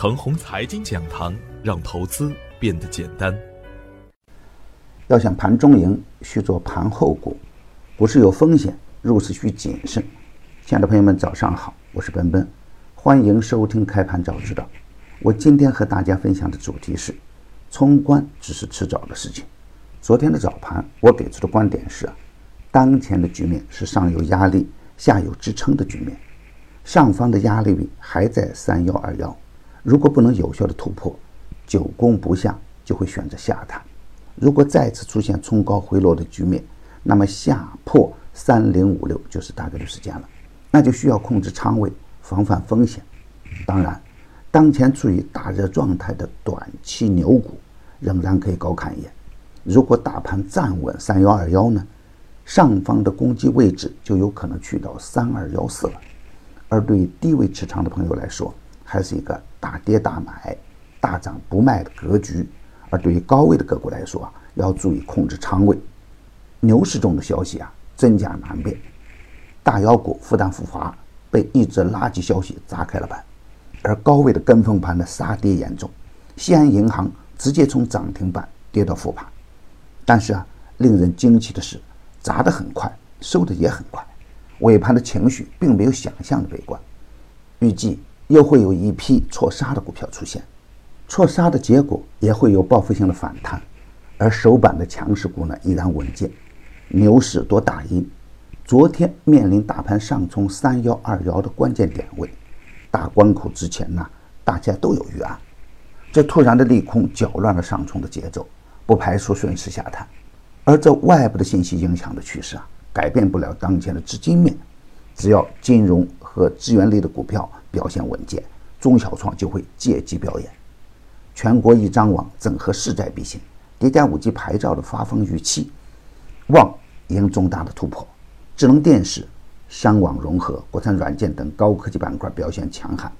腾宏财经讲堂，让投资变得简单。要想盘中赢，需做盘后股。股市有风险，入市需谨慎。亲爱的朋友们，早上好，我是奔奔，欢迎收听开盘早知道。我今天和大家分享的主题是：冲关只是迟早的事情。昨天的早盘，我给出的观点是：当前的局面是上有压力、下有支撑的局面。上方的压力位还在三幺二幺，如果不能有效的突破，久攻不下，就会选择下探。如果再次出现冲高回落的局面，那么下破三零五六就是大概率事件了，那就需要控制仓位，防范风险。当然，当前处于大热状态的短期牛股仍然可以高看一眼。如果大盘站稳三幺二幺呢，上方的攻击位置就有可能去到三二幺四了。而对于低位持仓的朋友来说，还是一个大跌大买、大涨不卖的格局；而对于高位的个股来说啊，要注意控制仓位。牛市中的消息啊，真假难辨。大妖股复旦复华被一则垃圾消息砸开了盘，而高位的跟风盘的杀跌严重，西安银行直接从涨停板跌到复盘。但是啊，令人惊奇的是，砸得很快，收的也很快。尾盘的情绪并没有想象的悲观，预计又会有一批错杀的股票出现，错杀的结果也会有报复性的反弹，而首板的强势股呢依然稳健，牛市多大阴，昨天面临大盘上冲三幺二幺的关键点位，大关口之前呢大家都有预案，这突然的利空搅乱了上冲的节奏，不排除顺势下探，而这外部的信息影响的趋势啊。改变不了当前的资金面，只要金融和资源类的股票表现稳健，中小创就会借机表演。全国一张网整合势在必行，叠加五 G 牌照的发放预期，望迎重大的突破。智能电视、商网融合、国产软件等高科技板块表现强悍，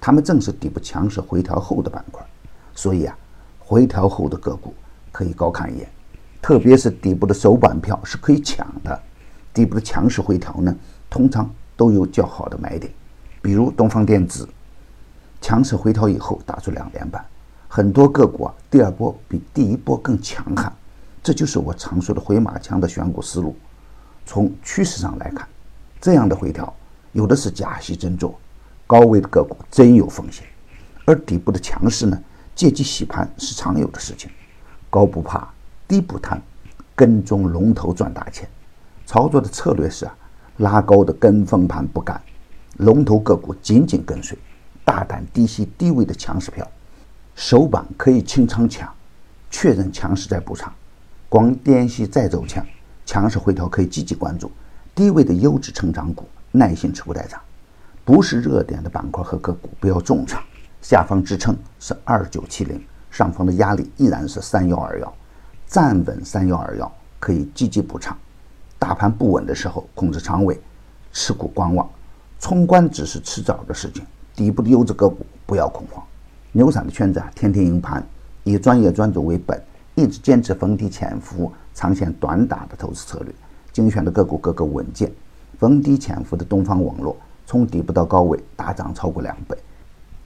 它们正是底部强势回调后的板块，所以啊，回调后的个股可以高看一眼，特别是底部的首板票是可以抢的。底部的强势回调呢，通常都有较好的买点，比如东方电子，强势回调以后打出两连板，很多个股啊，第二波比第一波更强悍，这就是我常说的回马枪的选股思路。从趋势上来看，这样的回调有的是假戏真做，高位的个股真有风险，而底部的强势呢，借机洗盘是常有的事情，高不怕，低不贪，跟踪龙头赚大钱。操作的策略是啊，拉高的跟风盘不干，龙头个股紧紧跟随，大胆低吸低位的强势票，首板可以清仓抢，确认强势再补仓，光掂息再走强，强势回调可以积极关注，低位的优质成长股耐心持股待涨，不是热点的板块和个股不要重仓，下方支撑是二九七零，上方的压力依然是三幺二幺，站稳三幺二幺可以积极补仓。大盘不稳的时候，控制仓位，持股观望，冲关只是迟早的事情。底部的优质个股不要恐慌。牛散的圈子啊，天天赢盘，以专业专注为本，一直坚持逢低潜伏、长线短打的投资策略。精选的个股个个稳健。逢低潜伏的东方网络，从底部到高位大涨超过两倍；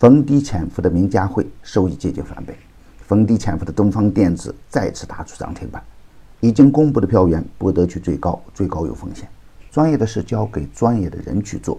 逢低潜伏的名家汇收益接近翻倍；逢低潜伏的东方电子再次打出涨停板。已经公布的票源不得去追高，追高有风险。专业的事交给专业的人去做。